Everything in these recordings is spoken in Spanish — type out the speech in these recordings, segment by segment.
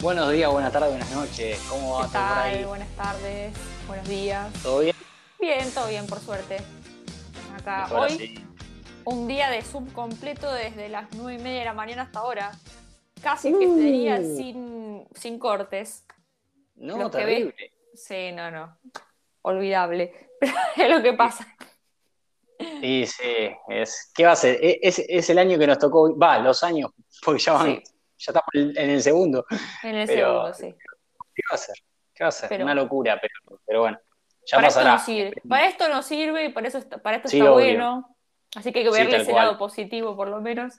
Buenos días, buenas tardes, buenas noches. ¿Cómo va ¿Qué todo por tal? ahí? Buenas tardes, buenos días. ¿Todo bien? Bien, todo bien, por suerte. Acá Mejor hoy, un día de Zoom completo desde las 9 y media de la mañana hasta ahora. Casi que Uh. sería sin, sin cortes. No, Los que terrible. Sí, no, no. Olvidable. Pero es lo que pasa. Sí, sí. Es, ¿Qué va a ser? E- Es, es el año que nos tocó. Va, los años, porque ya, van, Sí. Ya estamos en el segundo. En el Pero- segundo, sí. ¿Qué va a ser? ¿Qué va a ser? Pero- Una locura, pero, pero bueno. Ya para esto pasará. no sirve. Para esto no sirve y para, eso está, para esto Sí, está obvio. bueno. Así que hay que Sí, verle tal ese cual. lado positivo, por lo menos.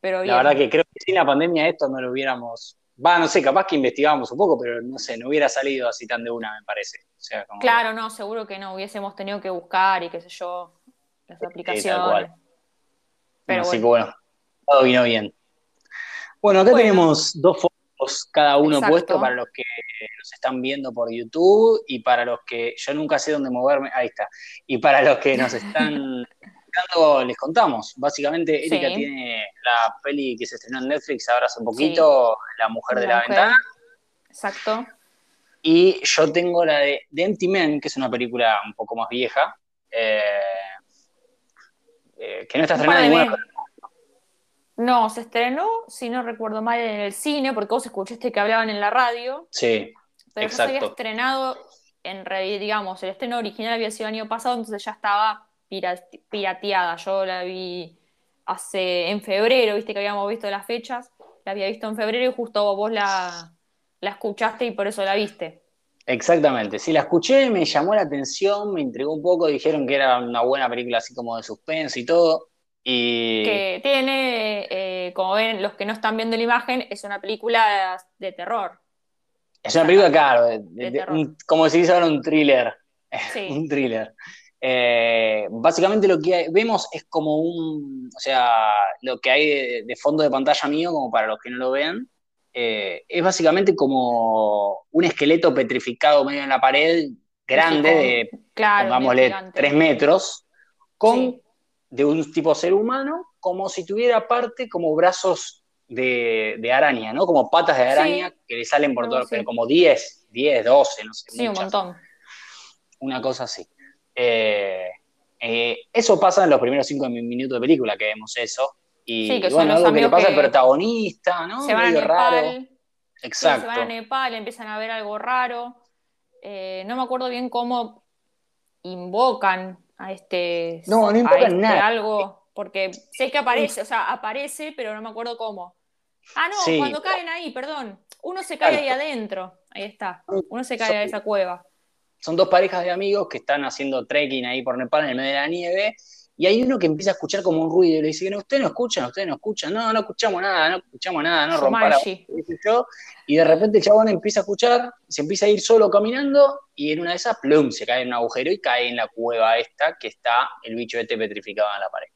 Pero bien. La verdad que creo que sin la pandemia esto no lo hubiéramos. Va, no sé, capaz que investigábamos un poco, pero no sé, no hubiera salido así tan de una, me parece. O sea, como- Claro, no, seguro que no. Hubiésemos tenido que buscar y qué sé yo, las aplicaciones. cual. Pero Así bueno. que bueno, todo vino bien. Bueno, acá Bueno. tenemos dos fotos cada uno Exacto. puesto para los que nos están viendo por YouTube y para los que yo nunca sé dónde moverme. Ahí está. Y para los que nos están escuchando, les contamos. Básicamente, Erika Sí. tiene la peli que se estrenó en Netflix ahora hace un poquito, La Mujer de la, mujer. Ventana. Exacto. Y yo tengo la de The Empty Man, que es una película un poco más vieja, eh, eh, que no está estrenada de ninguna. No, se estrenó, si no recuerdo mal, en el cine, porque vos escuchaste que hablaban en la radio, Sí, pero ya se había estrenado en realidad, digamos, el estreno original había sido el año pasado, entonces ya estaba pira- pirateada. Yo la vi hace en febrero, viste que habíamos visto las fechas, la había visto en febrero y justo vos la, la escuchaste y por eso la viste. Exactamente, sí, la escuché, me llamó la atención, me intrigó un poco, dijeron que era una buena película así como de suspenso y todo, y que tiene, eh, como ven los que no están viendo la imagen, es una película de terror. es una película, claro, de- de- un- como se dice ahora, un thriller, Sí, un thriller. Eh, básicamente lo que hay- vemos es como un, o sea, lo que hay de, fondo de pantalla mío, como para los que no lo vean, eh, es básicamente como un esqueleto petrificado medio en la pared, grande, de claro, pongámosle tres metros, con Sí. De un tipo ser humano, como si tuviera aparte como brazos de, de araña, ¿no? Como patas de araña Sí. que le salen por Algo todo, así. pero como 10, 10, 12, no sé, Sí, un montón. una cosa así. Eh, eh, eso pasa en los primeros cinco mi- minutos de película que vemos eso. Y Sí, que son bueno, algo que le pasa al protagonista, ¿no? Se van a Nepal, raro. sí, se Exacto. van a Nepal, empiezan a ver algo raro. Eh, no me acuerdo bien cómo invocan a este, No, no a invocan este nada. algo, porque sé que aparece, o sea, aparece, pero no me acuerdo cómo. Ah, no, Sí. cuando caen ahí, perdón. Uno se cae ahí adentro. Ahí está. Uno se cae a esa cueva. son dos parejas de amigos que están haciendo trekking ahí por Nepal en el medio de la nieve, y hay uno que empieza a escuchar como un ruido y le dice, ustedes no escuchan, ustedes no escuchan, no, no escuchamos nada, no escuchamos nada, no rompa yo, y de repente el chabón empieza a escuchar, se empieza a ir solo caminando, y en una de esas, plum, se cae en un agujero y cae en la cueva esta que está el bicho este petrificado en la pared.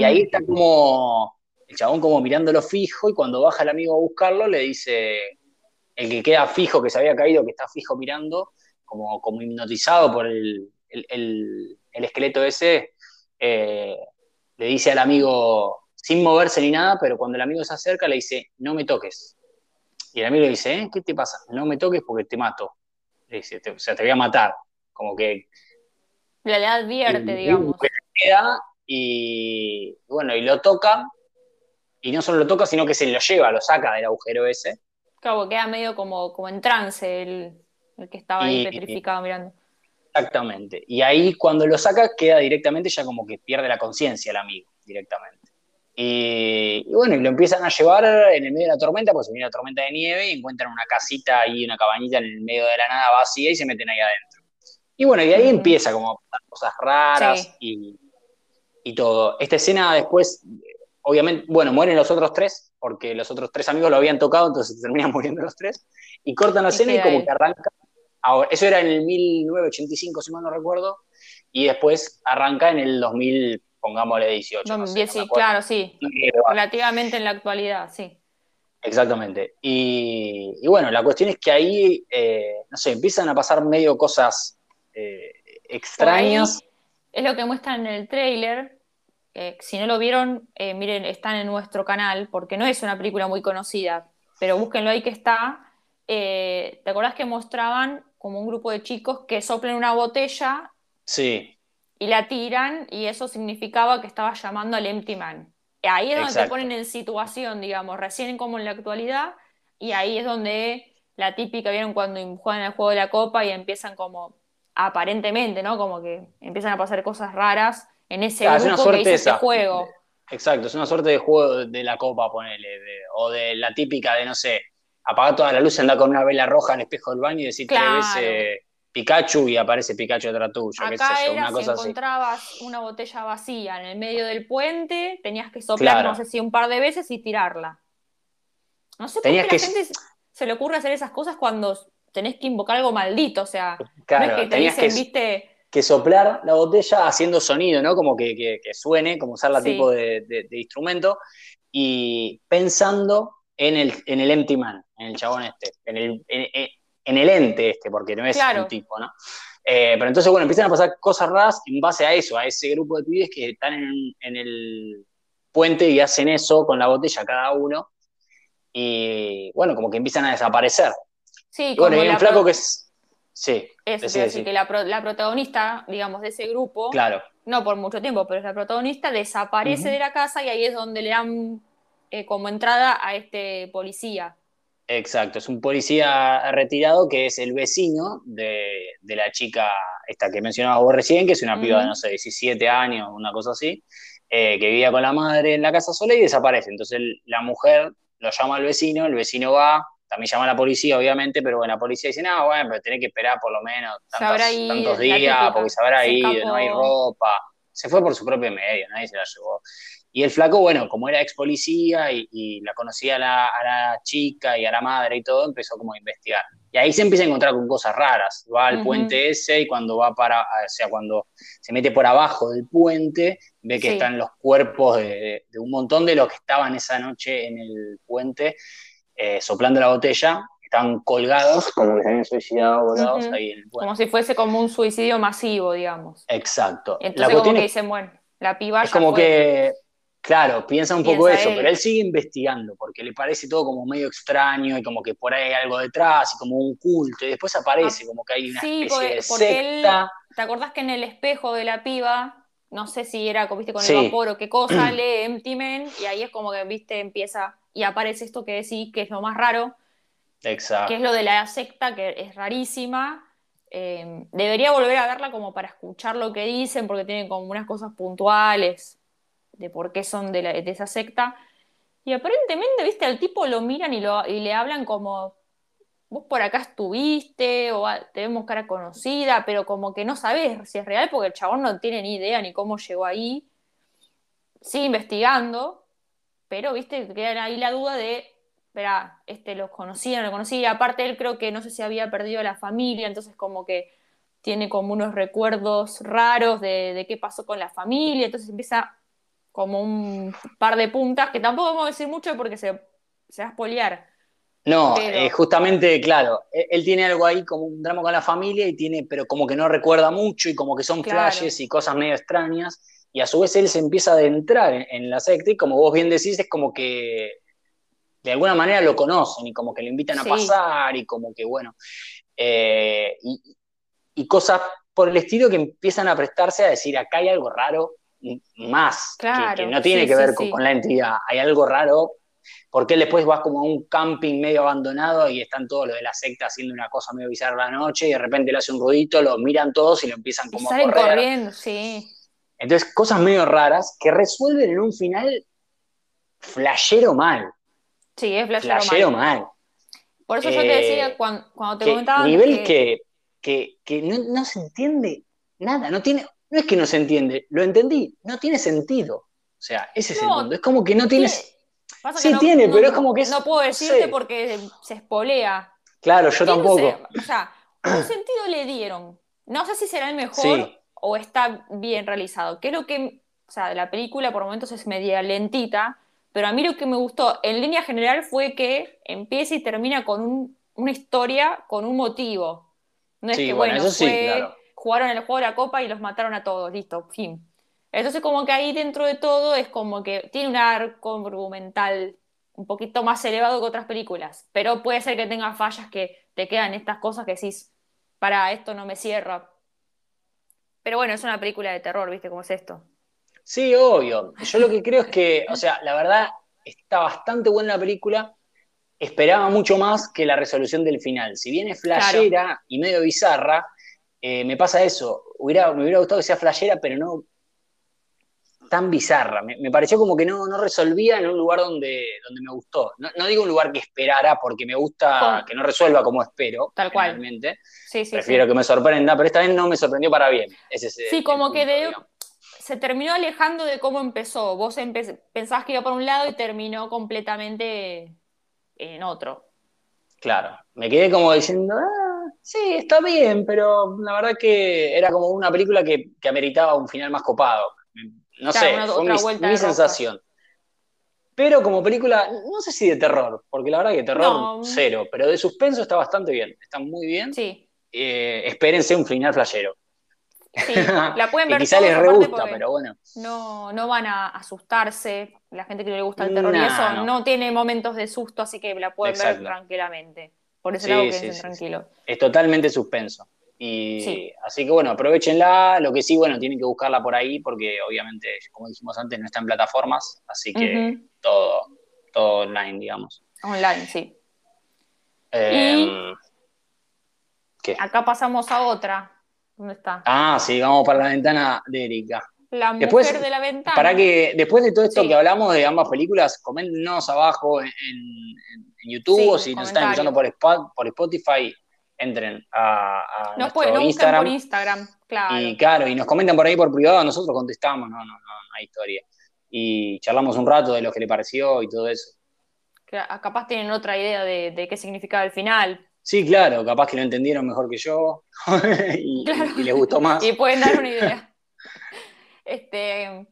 Y ahí está como el chabón como mirándolo fijo y cuando baja el amigo a buscarlo le dice, el que queda fijo, que se había caído, que está fijo mirando, como, como hipnotizado por el, el- el- el esqueleto ese, eh, le dice al amigo, sin moverse ni nada, pero cuando el amigo se acerca le dice, no me toques. Y el amigo le dice, "¿Eh? ¿qué te pasa? No me toques porque te mato. Le dice, "Te- o sea, te voy a matar. Como que Le, advierte, digamos. queda y bueno, y lo toca, y no solo lo toca, sino que se lo lleva, lo saca del agujero ese. Claro, queda medio como, como en trance el, el que estaba ahí Y- petrificado mirando. Exactamente. Y ahí cuando lo saca, queda directamente ya como que pierde la conciencia el amigo, directamente. Y, y bueno, y lo empiezan a llevar en el medio de la tormenta, pues se viene la tormenta de nieve y encuentran una casita y una cabañita en el medio de la nada vacía y se meten ahí adentro. Y bueno, y ahí empieza como a pasar cosas raras Sí. y, y todo. Esta escena después, obviamente, bueno, mueren los otros tres, porque los otros tres amigos lo habían tocado, entonces terminan muriendo los tres, y cortan la escena y como que arranca. Ahora, eso era en el 1985, si mal no recuerdo, y después arranca en el 2000, pongámosle 18. no sé, 2010, no me sí, acuerdo. claro, sí. Relativamente en la actualidad, sí. Exactamente. Y, y bueno, la cuestión es que ahí, eh, no sé, empiezan a pasar medio cosas eh, extrañas. Es lo que muestran en el tráiler. eh, si no lo vieron, eh, miren, están en nuestro canal, porque no es una película muy conocida, pero búsquenlo ahí que está. Eh, ¿te acordás que mostraban como un grupo de chicos que soplen una botella Sí, y la tiran y eso significaba que estaba llamando al Empty Man? Ahí es donde te ponen en situación, digamos, recién como en la actualidad, y ahí es donde la típica, ¿vieron? Cuando juegan el juego de la copa y empiezan como, aparentemente, ¿no? Como que empiezan a pasar cosas raras en ese es una grupo que suerte hizo esa. juego. exacto. Es una suerte de juego de la copa, ponele. de- o de la típica de, no sé, apagar toda la luz, andar con una vela roja en el espejo del baño y decir Claro. tres veces Pikachu y aparece Pikachu detrás tuyo, qué sé Acá yo, era una si cosa así. encontrabas una botella vacía en el medio del puente, tenías que soplar, Claro. no sé si un par de veces y tirarla. No sé por qué la que- gente se- le ocurre hacer esas cosas cuando tenés que invocar algo maldito, o sea, no Claro, es que te tenías dicen, que- viste, que soplar la botella haciendo sonido, ¿no? Como que, que- que suene, como usar la Sí. tipo de, de- de instrumento, y pensando en el, en el empty man, en el chabón este, en el, en, en- el ente este, porque no es Claro. un tipo, ¿no? Eh, pero entonces, bueno, empiezan a pasar cosas raras en base a eso, a ese grupo de pibes que están en, en el puente y hacen eso con la botella cada uno, y bueno, como que empiezan a desaparecer. sí, Y bueno, como hay un la flaco que es... Sí, a decir, que la, pro- la protagonista, digamos, de ese grupo, claro. no por mucho tiempo, pero es la protagonista, desaparece de la casa y ahí es donde le dan eh, como entrada a este policía. Exacto, es un policía retirado que es el vecino de, de la chica esta que mencionabas vos recién, que es una piba de, no sé, 17 años, una cosa así, eh, que vivía con la madre en la casa sola y desaparece. Entonces el- la mujer lo llama al vecino, el vecino va, también llama a la policía, obviamente, pero bueno, la policía dice, no, bueno, pero tenés que esperar por lo menos tantas- tantos días, porque se habrá Se ido, no hay ropa. Se fue por su propio medio, nadie se la llevó. Y el flaco, bueno, como era ex policía y, y la conocía a la, a la chica y a la madre y todo, empezó como a investigar. Y ahí se empieza a encontrar con cosas raras. Va al puente ese y cuando va para, o sea, cuando se mete por abajo del puente, ve que Sí. están los cuerpos de, de un montón de los que estaban esa noche en el puente eh, soplando la botella. Estaban colgados, como que se habían suicidado volados Ujú. ahí en el puente. Como si fuese como un suicidio masivo, digamos. Exacto. la Entonces como cuestión que es dicen, bueno, la piba es ya como fue. que, claro, piensa un poco eso, él. pero él sigue investigando porque le parece todo como medio extraño y como que por ahí hay algo detrás y como un culto y después aparece Ah, como que hay una sí, especie porque- de porque él- secta. ¿Te acordás que en el espejo de la piba, no sé si era, viste, con Sí. el vapor o qué cosa, lee Empty Man y ahí es como que, viste, empieza y aparece esto que decís que es lo más raro, Exacto. que es lo de la secta, que es rarísima. Eh, debería volver a verla como para escuchar lo que dicen, porque tienen como unas cosas puntuales de por qué son de, esa secta. Y aparentemente, viste, al tipo lo miran y, lo, y le hablan como, vos por acá estuviste, o "Ah, te vemos cara conocida, pero como que no sabes si es real, porque el chabón no tiene ni idea ni cómo llegó ahí. Sigue investigando, pero, viste, queda ahí la duda de, espera, este los conocía, no lo conocía. Aparte, él creo que no sé si había perdido la familia, entonces como que tiene como unos recuerdos raros de qué pasó con la familia, entonces empieza como un par de puntas, que tampoco vamos a decir mucho porque se, se va a espolear. No, Pero- eh, justamente, claro, él, él tiene algo ahí como un drama con la familia y tiene, pero como que no recuerda mucho y como que son Claro. flashes y cosas medio extrañas y a su vez él se empieza a adentrar en, en la secta y como vos bien decís es como que de alguna manera lo conocen y como que lo invitan a Sí. pasar y como que bueno, eh, y, y cosas por el estilo que empiezan a prestarse a decir acá hay algo raro más, que- Claro, que, no tiene sí, que sí, ver con, sí. con la entidad, hay algo raro porque después va como a un camping medio abandonado y están todos los de la secta haciendo una cosa medio bizarra la noche y de repente le hace un ruidito, lo miran todos y lo empiezan Y como a salen correr. corriendo, sí. Entonces, cosas medio raras que resuelven en un final flashero mal, Sí, es flashero flashero mal. mal. Por eso yo te Eh, decía cuando, cuando te Que- comentaba nivel que, que, que, que no, no se entiende nada, no tiene, no es que no se entiende, lo entendí, no tiene sentido. O sea, ese es el No, punto. Es como que no tiene. tiene- pasa sí tiene, pero es como que es- no puedo no decirte sé. porque se espolea. Claro, yo tampoco. O sea, un sentido le dieron. No sé si será el mejor Sí. o está bien realizado. Que es lo que, o sea, la película por momentos es media lentita, pero a mí lo que me gustó en línea general fue que empieza y termina con un- una historia, con un motivo. No es Sí, que, bueno, bueno, eso sí, fue- claro. Jugaron el juego de la copa y los mataron a todos, listo, fin. Entonces como que ahí dentro de todo es como que tiene un arco argumental un poquito más elevado que otras películas, pero puede ser que tenga fallas que te quedan estas cosas que decís, para esto no me cierra. Pero bueno, es una película de terror, ¿viste cómo es esto? Sí, obvio. Yo lo que creo es que, o sea, la verdad está bastante buena la película. Esperaba mucho más que la resolución del final. Si bien es flashera y medio bizarra, eh, me pasa eso. Hubiera, me hubiera gustado que sea flashera, pero no tan bizarra. Me, pareció como que no, no, resolvía en un lugar donde, donde me gustó. No, digo un lugar que esperara, porque me gusta que no resuelva como espero. Tal cual. Sí, sí, Prefiero que me sorprenda, pero esta vez no me sorprendió para bien. sí, como que se terminó alejando de cómo empezó. Vos pensabas que iba por un lado y terminó completamente en otro. Claro, me quedé como diciendo, ah, sí, está bien, pero la verdad que era como una película que, que ameritaba un final más copado. No sé, fue mi, sensación. Pero como película, no sé si de terror, porque la verdad que terror cero, pero de suspenso está bastante bien, está muy bien. Sí. Eh, espérense un final flashero. Sí, la pueden ver. quizá les re gusta, pero bueno. No, no van a asustarse, la gente que no le gusta el terror y eso no. tiene momentos de susto, así que la pueden ver tranquilamente. Por ese lado, quédense tranquilos. Es totalmente suspenso. Y así que bueno, aprovechenla. Lo que sí, bueno, tienen que buscarla por ahí porque obviamente, como dijimos antes, no está en plataformas, así que todo, todo online, digamos. Online, sí. ¿Qué? Acá pasamos a otra. ¿Dónde está? Ah, sí, vamos para la ventana de Erika. La mujer de la ventana. Para que después de todo esto que hablamos de ambas películas, coméntenos abajo en, YouTube o si nos están escuchando por, por Spotify, entren a, a no nuestro Instagram. por Instagram, claro. Y claro, y nos comentan por ahí por privado, nosotros contestamos, no, no, no, no hay historia. Y charlamos un rato de lo que le pareció y todo eso. Capaz tienen otra idea de, qué significaba el final. Sí, claro, capaz que lo entendieron mejor que yo y, y, les gustó más. y pueden dar una idea. este,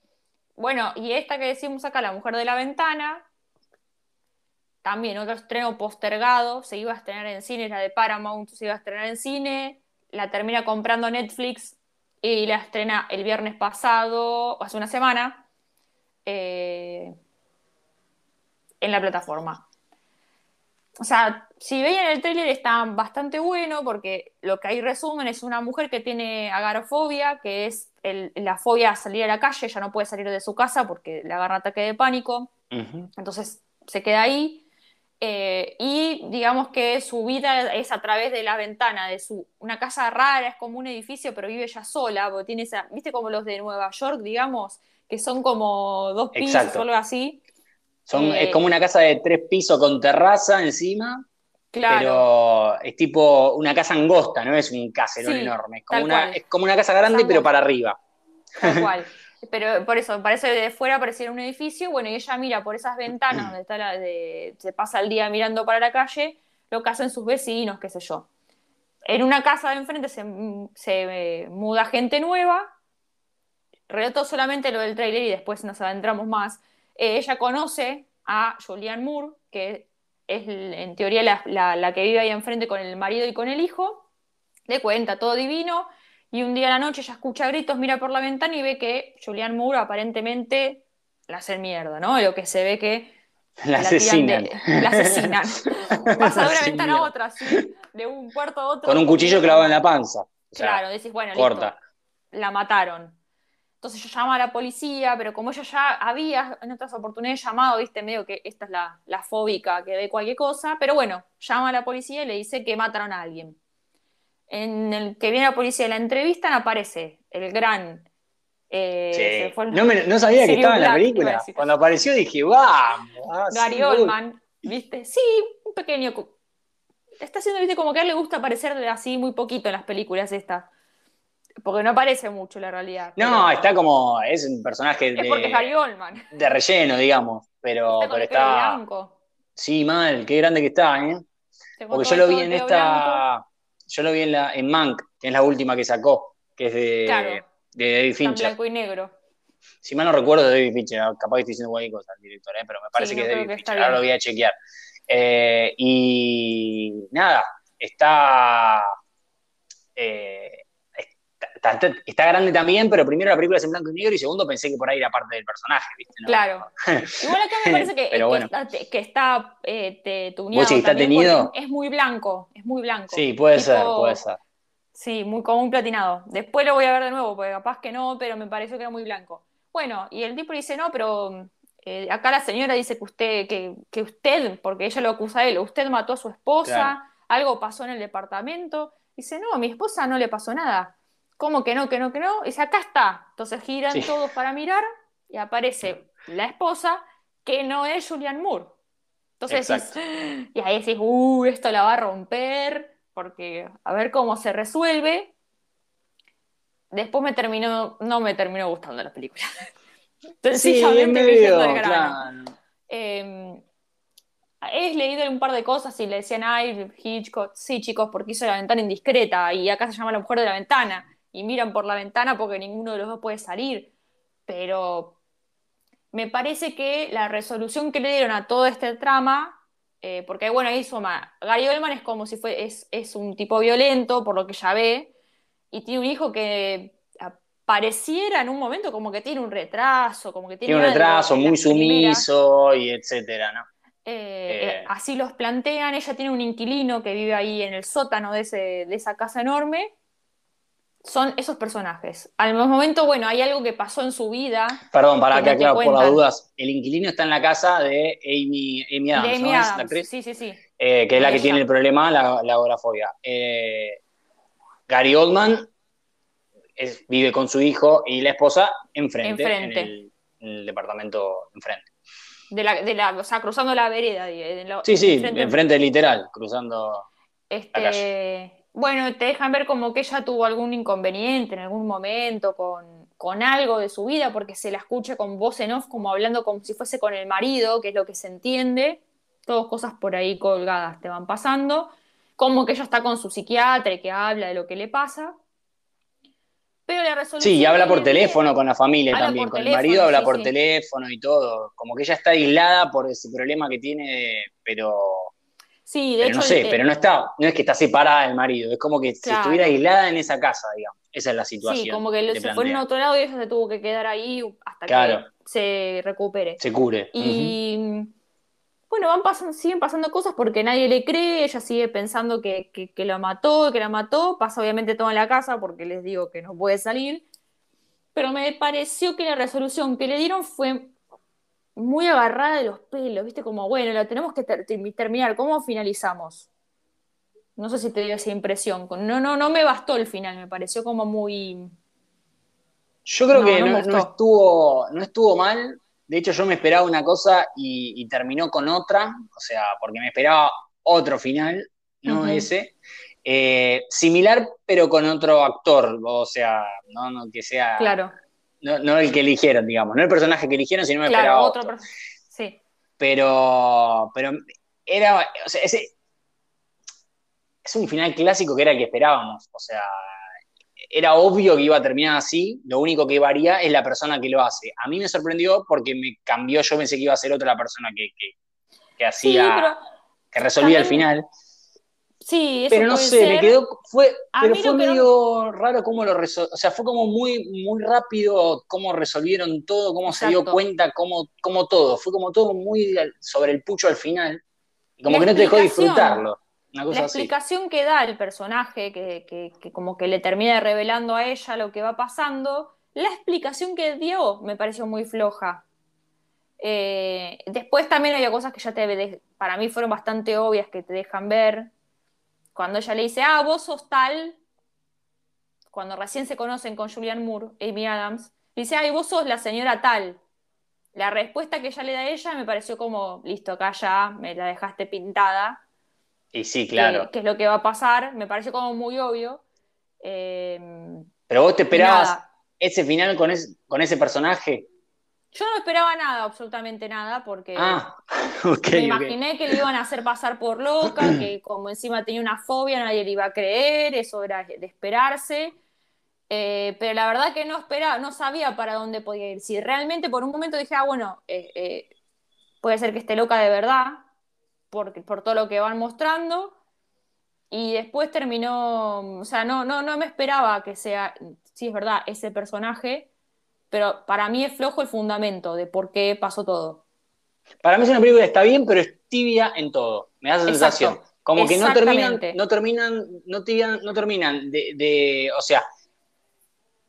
bueno, y esta que decimos acá, La Mujer de la Ventana, también otro estreno postergado, se iba a estrenar en cine, la de Paramount se iba a estrenar en cine, la termina comprando Netflix y la estrena el viernes pasado, hace una semana, eh, en la plataforma. O sea, si veían el tráiler está bastante bueno porque lo que hay resumen es una mujer que tiene agarofobia, que es la fobia a salir a la calle, ya no puede salir de su casa porque le agarra ataque de pánico. Entonces se queda ahí eh, y digamos que su vida es a través de la ventana de su una casa rara, es como un edificio, pero vive ella sola, porque tiene esa, viste como los de Nueva York, digamos, que son como dos pisos o algo así. Son, es eh, como una casa de tres pisos con terraza encima, claro. pero es tipo una casa angosta, no es un caserón enorme, es como, una, es como una casa grande, pero para arriba. Tal cual. Pero por eso, parece de fuera pareciera un edificio, bueno, y ella mira por esas ventanas donde está la de, se pasa el día mirando para la calle, lo que hacen sus vecinos, qué sé yo. En una casa de enfrente se, se muda gente nueva, relato solamente lo del trailer y después nos adentramos más. Eh, ella conoce a Julianne Moore, que es en teoría la, la que vive ahí enfrente con el marido y con el hijo, le cuenta todo divino, y un día a la noche ella escucha gritos, mira por la ventana y ve que Julian Moore aparentemente la hace mierda, ¿no? Lo que se ve que la, asesinan. la asesinan. Pasa de una ventana a otra, así, de un cuarto a otro. Con un cuchillo clavado en la panza. claro, decís, bueno, corta. la mataron. Entonces yo llamo a la policía, pero como ella ya había en otras oportunidades llamado, viste, medio que esta es la, la fóbica que ve cualquier cosa, pero bueno, llama a la policía y le dice que mataron a alguien en el que viene la policía y la entrevistan aparece el gran... Eh, no, sabía que estaba en la película. Cuando apareció dije, ¡vamos! Ah, Gary Oldman, ¿viste? Sí, un pequeño... Está haciendo, viste, como que a él le gusta aparecer así muy poquito en las películas estas. Porque no aparece mucho la realidad. No, está como. Es un personaje es de. porque es Gary Oldman. De relleno, digamos. Pero está. Pero está sí, mal, qué grande que está, ¿eh? Porque yo lo vi en esta. Yo lo vi en, la, en Mank, que es la última que sacó, que es de, de David Fincher. blanco y negro. Si mal no recuerdo, de David Fincher, capaz que estoy diciendo cualquier cosa al director, ¿eh? pero me parece que es David Fincher, ahora lo voy a chequear. Eh, y nada, está, eh, está, grande también, pero primero la película es en blanco y negro y segundo pensé que por ahí era parte del personaje, ¿viste? Claro. Igual acá me parece que, está, que está eh, está tenido? Es muy blanco, es muy blanco. Sí, puede ser, puede ser. Sí, muy, como un platinado. Después lo voy a ver de nuevo, porque capaz que no, pero me pareció que era muy blanco. Bueno, y el tipo dice, no, pero eh, acá la señora dice que usted, que, que, usted, porque ella lo acusa a él, usted mató a su esposa, algo pasó en el departamento. Dice, no, a mi esposa no le pasó nada. ¿Cómo que no, que no, que no? Dice, acá está. Entonces giran todos para mirar y aparece la esposa que no es Julian Moore. Entonces y ahí decís, uh, esto la va a romper, porque a ver cómo se resuelve. Después me terminó, no me terminó gustando la película. sí, medio, claro. Eh, he leído un par de cosas y le decían, ay, Hitchcock, sí, chicos, porque hizo la ventana indiscreta y acá se llama la mujer de la ventana y miran por la ventana porque ninguno de los dos puede salir. Pero me parece que la resolución que le dieron a todo este trama, eh, porque bueno, ahí suma, Gary Oldman es como si fue, es, es, un tipo violento, por lo que ya ve, y tiene un hijo que pareciera en un momento como que tiene un retraso, como que tiene, un retraso, muy sumiso y etcétera, ¿no? Eh, eh. así los plantean, ella tiene un inquilino que vive ahí en el sótano de, ese, de esa casa enorme son esos personajes. Al momento, bueno, hay algo que pasó en su vida. Perdón, para que, aclaro por las dudas. El inquilino está en la casa de Amy, Amy Adams, ¿no la actriz? Sí, sí, sí. Eh, que es la que tiene el problema, la, la agorafobia. Eh, Gary Oldman vive con su hijo y la esposa enfrente, enfrente. En, el, departamento enfrente. De la, de la, o sea, cruzando la vereda. sí, sí, enfrente, literal, cruzando este, la calle bueno, te dejan ver como que ella tuvo algún inconveniente en algún momento con, con, algo de su vida, porque se la escucha con voz en off, como hablando como si fuese con el marido, que es lo que se entiende. Todas cosas por ahí colgadas te van pasando. Como que ella está con su psiquiatra y que habla de lo que le pasa. Pero la resolución. Sí, y habla por teléfono con la familia también. Con el marido habla por teléfono y todo. Como que ella está aislada por ese problema que tiene, pero Sí, de hecho. No sé, pero no está, no es que está separada del marido, es como que si estuviera aislada en esa casa, digamos. Esa es la situación. Sí, como que se fue en otro lado y ella se tuvo que quedar ahí hasta que se recupere. Se cure. Y bueno, van pasando, siguen pasando cosas porque nadie le cree, ella sigue pensando que, que, que la mató, que la mató, pasa obviamente todo en la casa porque les digo que no puede salir. Pero me pareció que la resolución que le dieron fue muy agarrada de los pelos, ¿viste? Como, bueno, la tenemos que terminar, ¿cómo finalizamos? No sé si te dio esa impresión. No, no, no me bastó el final, me pareció como muy. Yo creo que no, estuvo, no estuvo mal. De hecho, yo me esperaba una cosa y, terminó con otra. O sea, porque me esperaba otro final, no ese. Eh, similar, pero con otro actor. O sea, no, no que sea. Claro no, el que eligieron, digamos, no el personaje que eligieron, sino me esperaba otro. Sí. Pero, pero era, o sea, ese, es un final clásico que era el que esperábamos, o sea, era obvio que iba a terminar así, lo único que varía es la persona que lo hace. A mí me sorprendió porque me cambió, yo pensé que iba a ser otra la persona que, que, hacía, que resolvía el final. Sí, eso Pero no sé, me quedó, fue, pero fue medio raro cómo lo resolvieron, o sea, fue como muy, muy rápido cómo resolvieron todo, cómo se dio cuenta, cómo, cómo todo, fue como todo muy sobre el pucho al final, y como que no te dejó disfrutarlo. Una cosa la explicación que da el personaje, que, que, como que le termina revelando a ella lo que va pasando, la explicación que dio me pareció muy floja. Eh, después también había cosas que ya te, para mí fueron bastante obvias que te dejan ver, cuando ella le dice, ah, vos sos tal, cuando recién se conocen con Julian Moore, Amy Adams, dice, ay, vos sos la señora tal. La respuesta que ella le da a ella me pareció como, listo, acá ya me la dejaste pintada. Y sí, claro. Que, es lo que va a pasar, me pareció como muy obvio. Em, Pero vos te esperabas ese final con, con ese personaje. Yo no esperaba nada, absolutamente nada, porque ah, me imaginé que le iban a hacer pasar por loca, que como encima tenía una fobia, nadie le iba a creer, eso era de esperarse. Eh, pero la verdad que no esperaba, no sabía para dónde podía ir. Si realmente por un momento dije, ah, bueno, eh, eh, puede ser que esté loca de verdad, por, por todo lo que van mostrando. Y después terminó, o sea, no, no, no me esperaba que sea sí es verdad, ese personaje, pero para mí es flojo el fundamento de por qué pasó todo. Para mí es una película que está bien, pero es tibia en todo. Me da esa sensación. Como que no terminan, no terminan, no, no terminan de, o sea,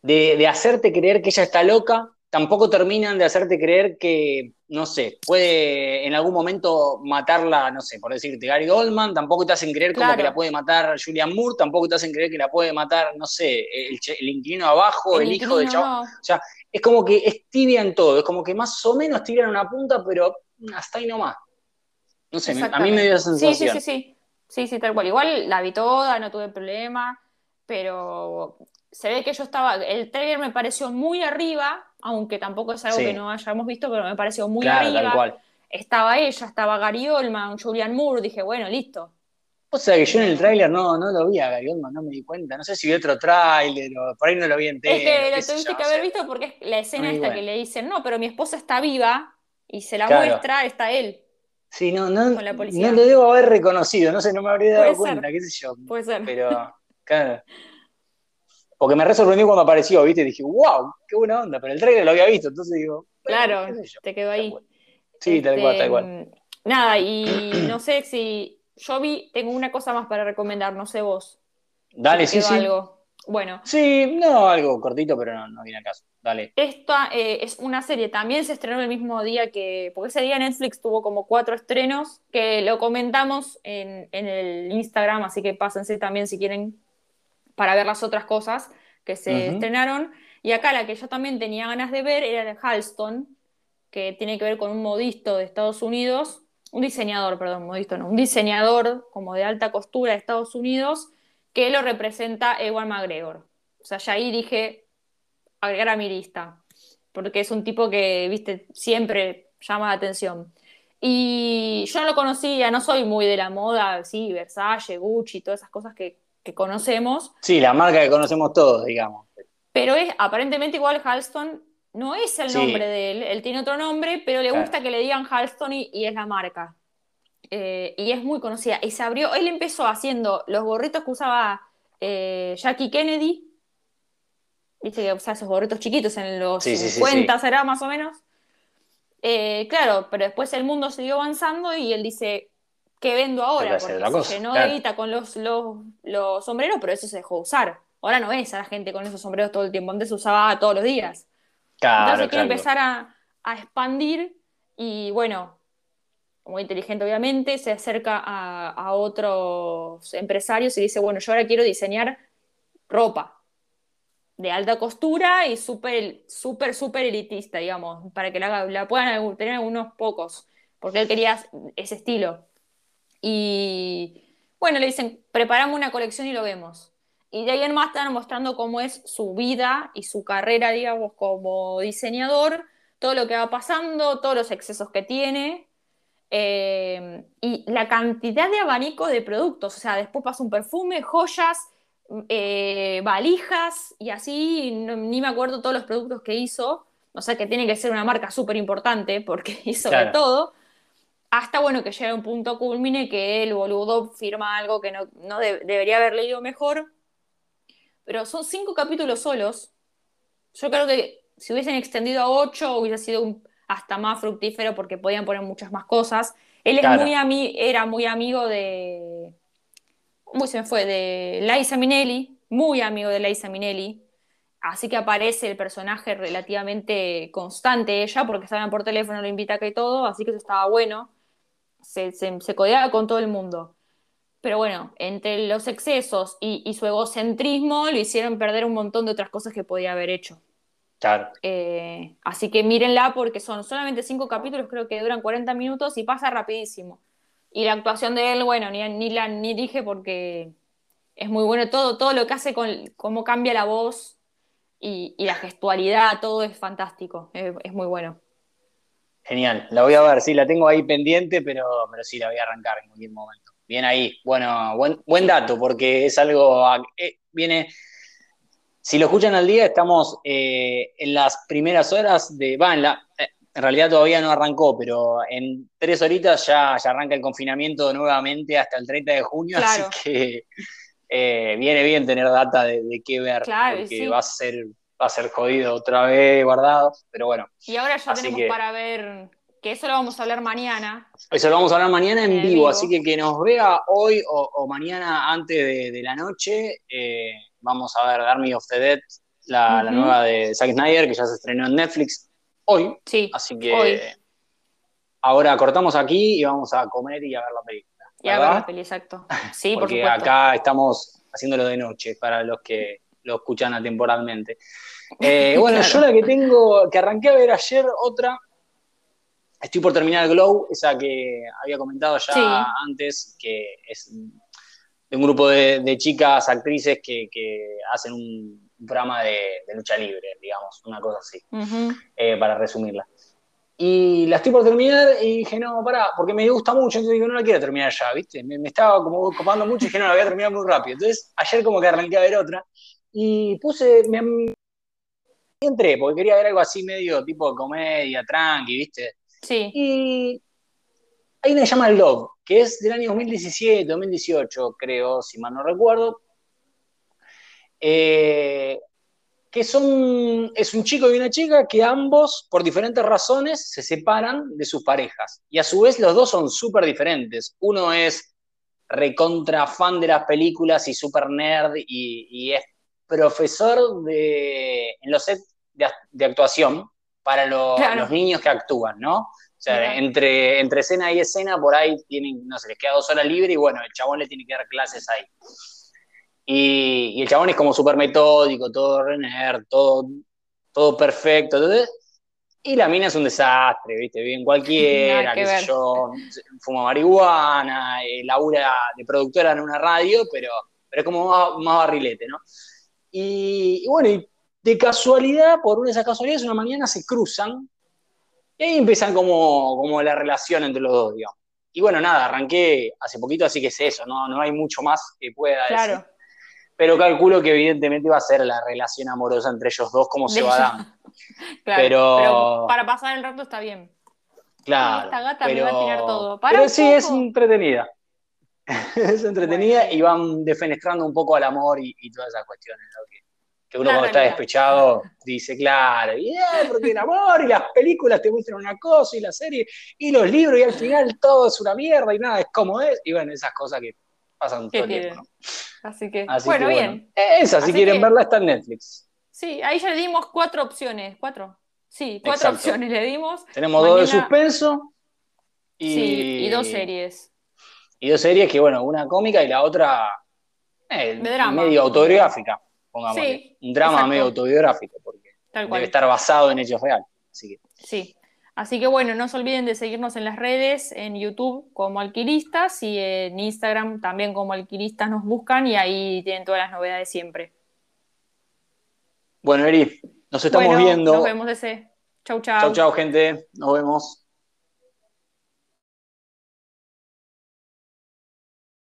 de, de, hacerte creer que ella está loca, tampoco terminan de hacerte creer que, no sé, puede en algún momento matarla, no sé, por decirte, Gary Goldman, tampoco te hacen creer como que la puede matar Julian Moore, tampoco te hacen creer que la puede matar, no sé, el, el inquilino abajo, el, hijo del chavo. O sea, es como que es tibia en todo, es como que más o menos tiran una punta, pero hasta ahí nomás. No sé, a mí me dio sensación. Sí, sí, sí, sí. Sí, sí, tal cual. Igual la vi toda, no tuve problema, pero se ve que yo estaba. El trailer me pareció muy arriba, aunque tampoco es algo que no hayamos visto, pero me pareció muy arriba. Estaba ella, estaba Gary Oldman, Julian Moore, dije, bueno, listo. O sea que yo en el tráiler no, no lo vi a Gary Oldman, no me di cuenta. No sé si vi otro tráiler o por ahí no lo vi entero. Es que lo tuviste que haber visto porque es la escena esta que le dicen, no, pero mi esposa está viva y se la muestra, está él. Sí, no, no, no lo debo haber reconocido, no sé, no me habría dado cuenta, qué sé yo. Puede ser. Pero, claro. Porque me resorprendió cuando apareció, ¿viste? Dije, wow, qué buena onda, pero el trailer lo había visto, entonces digo. Claro, te quedó ahí. Sí, tal cual, tal cual. Este, nada, y no sé si. Yo vi, tengo una cosa más para recomendar, no sé vos. Dale, sí, sí. Algo. Bueno. Sí, no, algo cortito, pero no, no viene a caso. Dale. Esta eh, es una serie, también se estrenó el mismo día que, porque ese día Netflix tuvo como cuatro estrenos, que lo comentamos en, el Instagram, así que pásense también si quieren para ver las otras cosas que se estrenaron. Y acá la que yo también tenía ganas de ver era de Halston, que tiene que ver con un modisto de Estados Unidos, un diseñador, perdón, modisto no, un diseñador como de alta costura de Estados Unidos, que lo representa Ewan McGregor. O sea, ya ahí dije, agregar a mi lista, porque es un tipo que, viste, siempre llama la atención. Y yo no lo conocía, no soy muy de la moda, sí, Versace, Gucci, todas esas cosas que, conocemos. Sí, la marca que conocemos todos, digamos. Pero es aparentemente igual Halston, no es el nombre de él, él tiene otro nombre, pero le gusta que le digan Halston y, y es la marca. Eh, y es muy conocida. Y se abrió, él empezó haciendo los gorritos que usaba eh, Jackie Kennedy, viste que usaba esos gorritos chiquitos en los 50 será más o menos. Eh, claro, pero después el mundo siguió avanzando y él dice, ¿qué vendo ahora? Porque se llenó de guita con los, los, sombreros, pero eso se dejó usar. Ahora no ves a la gente con esos sombreros todo el tiempo, antes se usaba todos los días. Entonces quiere empezar a, a expandir y bueno, muy inteligente obviamente, se acerca a, otros empresarios y dice, bueno, yo ahora quiero diseñar ropa de alta costura y súper, súper, súper elitista, digamos, para que la, puedan tener unos pocos, porque él quería ese estilo. Y bueno, le dicen, preparamos una colección y lo vemos. Y de ahí en más están mostrando cómo es su vida y su carrera, digamos, como diseñador, todo lo que va pasando, todos los excesos que tiene, eh, y la cantidad de abanico de productos, o sea, después pasa un perfume, joyas, eh, valijas y así, ni me acuerdo todos los productos que hizo, o sea que tiene que ser una marca súper importante porque hizo de todo, hasta bueno que llega un punto culmine que el boludo firma algo que no, debería haber leído mejor, pero son cinco capítulos solos, yo creo que si hubiesen extendido a ocho hubiese sido un hasta más fructífero porque podían poner muchas más cosas. Él es muy era muy amigo de. Uy, se me fue, de Liza Minnelli, muy amigo de Liza Minnelli. Así que aparece el personaje relativamente constante ella, porque estaban por teléfono, lo invita acá y todo, así que eso estaba bueno. Se, se, codeaba con todo el mundo. Pero bueno, entre los excesos y, y, su egocentrismo lo hicieron perder un montón de otras cosas que podía haber hecho. Eh, así que mírenla porque son solamente cinco capítulos, creo que duran 40 minutos y pasa rapidísimo. Y la actuación de él, bueno, ni, ni la ni dije porque es muy bueno todo, todo lo que hace con cómo cambia la voz y, la gestualidad, todo es fantástico, es, muy bueno. Genial, la voy a ver, sí, la tengo ahí pendiente, pero, pero sí, la voy a arrancar en cualquier momento. Bien ahí, bueno, buen, buen dato, porque es algo, eh, viene, si lo escuchan al día, estamos eh, en las primeras horas de. Va, en, la, eh, en realidad todavía no arrancó, pero en tres horitas ya, ya arranca el confinamiento nuevamente hasta el 30 de junio, así que eh, viene bien tener data de, qué ver, claro, porque va a ser va a ser jodido otra vez guardado, pero bueno. Y ahora ya tenemos para ver, que eso lo vamos a hablar mañana. Eso lo vamos a hablar mañana en, vivo, así que que nos vea hoy o, mañana antes de, la noche, eh, vamos a ver Army of the Dead, la, nueva de Zack Snyder, que ya se estrenó en Netflix hoy. Sí, así que ahora cortamos aquí y vamos a comer y a ver la película. Y a ver la película, exacto. Sí, Porque acá estamos haciéndolo de noche para los que lo escuchan atemporalmente. Eh, bueno, yo la que tengo, que arranqué a ver ayer, otra, estoy por terminar Glow, esa que había comentado ya antes, que es de un grupo de, chicas actrices que, hacen un programa de, lucha libre, digamos, una cosa así, eh, para resumirla. Y la estoy por terminar y dije, no, pará, porque me gusta mucho, entonces digo, no la quiero terminar ya, ¿viste? Me, estaba como copando mucho y dije, no, la voy a terminar muy rápido. Entonces, ayer como que arranqué a ver otra y puse, me, entré, porque quería ver algo así medio tipo comedia, tranqui, ¿viste? Sí. Y hay una que llama Love, que es del año 2017, 2018, creo, si mal no recuerdo. Eh, que son, es un chico y una chica que ambos, por diferentes razones, se separan de sus parejas. Y a su vez los dos son súper diferentes. Uno es recontra fan de las películas y súper nerd y, es profesor de, en los sets de, actuación para los niños que actúan, ¿no? O sea, entre, entre escena y escena, por ahí tienen, no sé, les queda dos horas libre y bueno, el chabón le tiene que dar clases ahí. Y, el chabón es como súper metódico, todo renner, todo, todo perfecto. y la mina es un desastre, ¿viste? Bien cualquiera, qué sé yo, fuma marihuana, eh, labura de productora en una radio, pero, pero es como más, barrilete, ¿no? Y, bueno, y de casualidad, por una de esas casualidades, una mañana se cruzan y ahí empiezan como, como la relación entre los dos, digamos. Y bueno, nada, arranqué hace poquito, así que es eso, no, no hay mucho más que pueda claro. decir pero calculo que evidentemente va a ser la relación amorosa entre ellos dos, como se va a dar. claro, pero... para pasar el rato está bien. Claro. Esta gata me va a tirar todo. pero sí, es entretenida. es entretenida y van defenestrando un poco al amor y, todas esas cuestiones. Que, uno cuando está despechado dice, claro, y, porque el amor y las películas te muestran una cosa y la serie y los libros y al final todo es una mierda y nada es como es. Y bueno, esas cosas que pasan todo el tiempo. Así que, bueno, bien. Esa, si quieren verla, está en Netflix. Sí, ahí ya le dimos cuatro opciones. ¿Cuatro? Sí, cuatro opciones le dimos. Tenemos dos de suspenso. Y... Sí, y dos series. Y dos series que, bueno, una cómica y la otra eh, medio autobiográfica, pongamos. Un drama medio autobiográfico, porque debe estar basado en hechos reales. Así que. Sí. Así que bueno, no se olviden de seguirnos en las redes, en YouTube como Alquilistas y en Instagram también como Alquilistas nos buscan y ahí tienen todas las novedades siempre. Bueno, Eri, nos estamos viendo. Nos vemos ese. Chau, chau. Chau, chau, gente. Nos vemos.